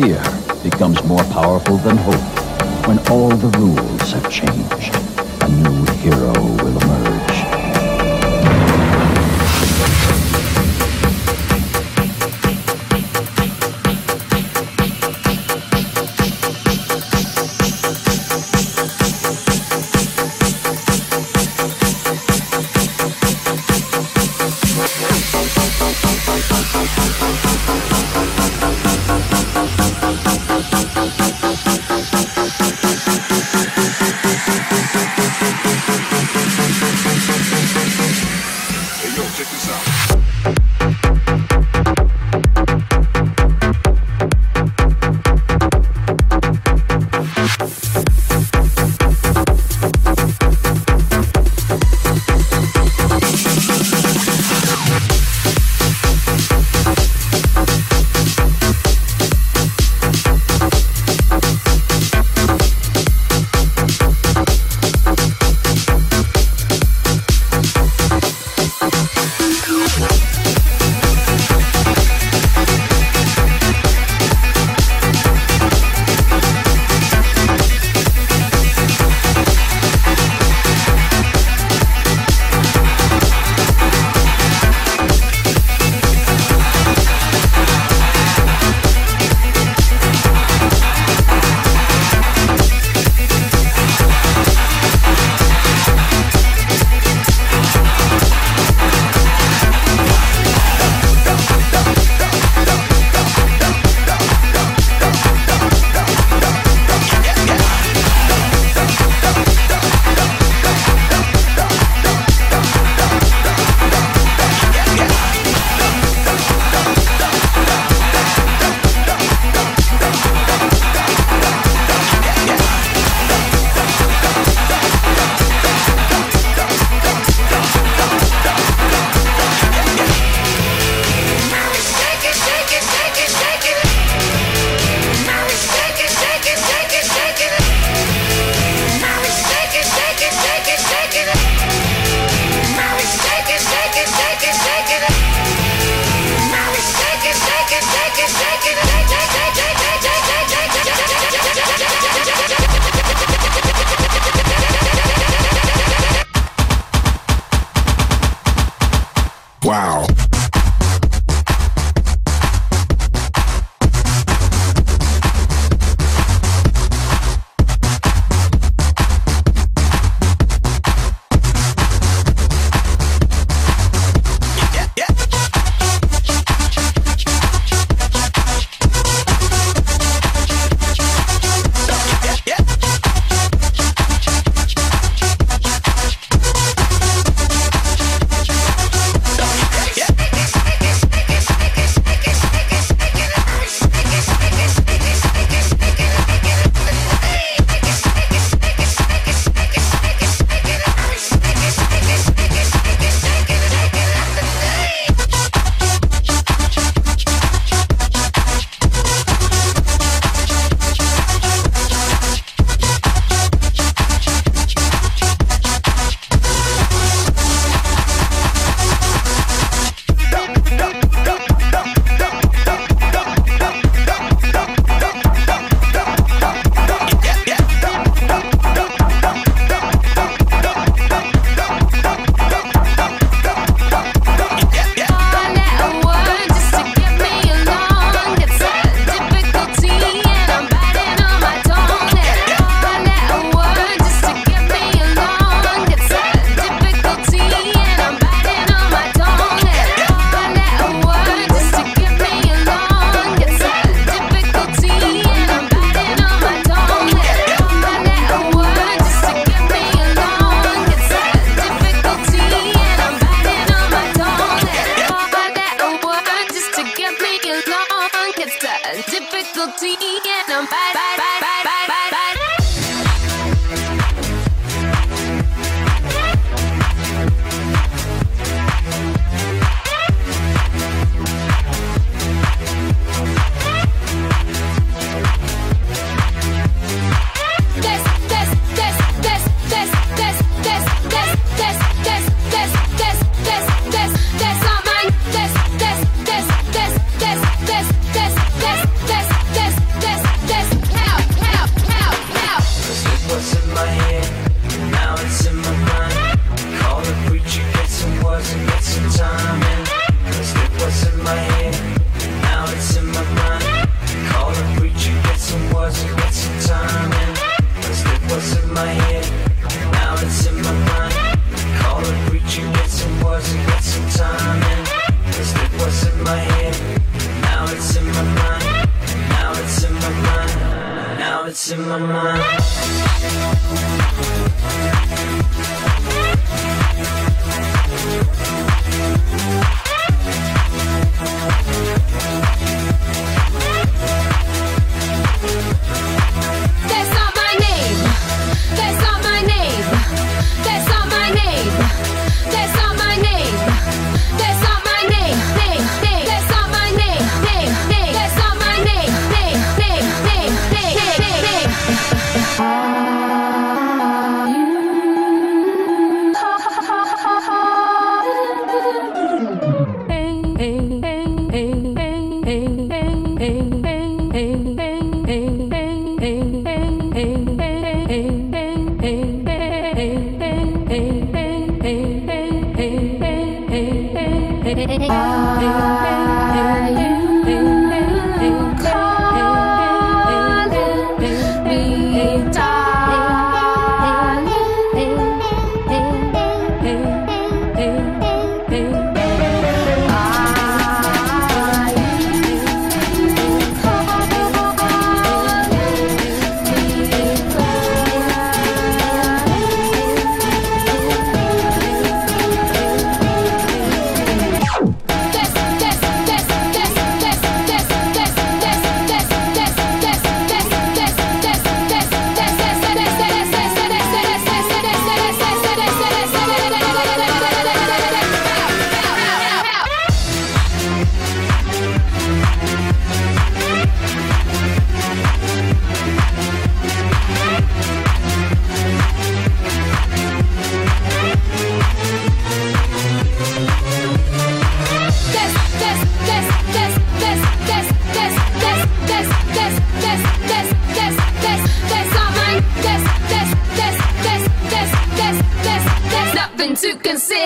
fear becomes more powerful than hope when all the rules have changed. A new hero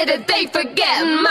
that they forget.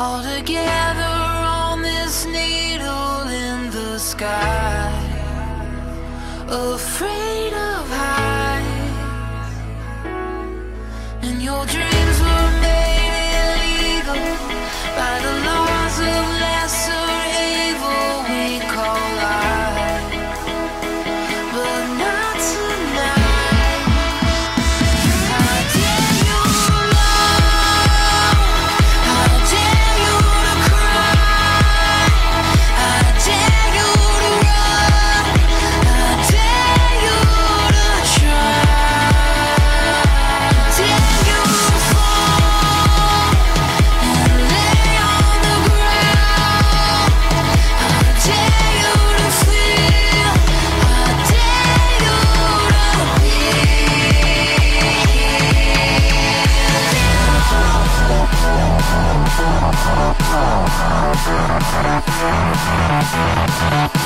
all together on this needle in the sky. Afraid of heights. And your dreams were made illegal by the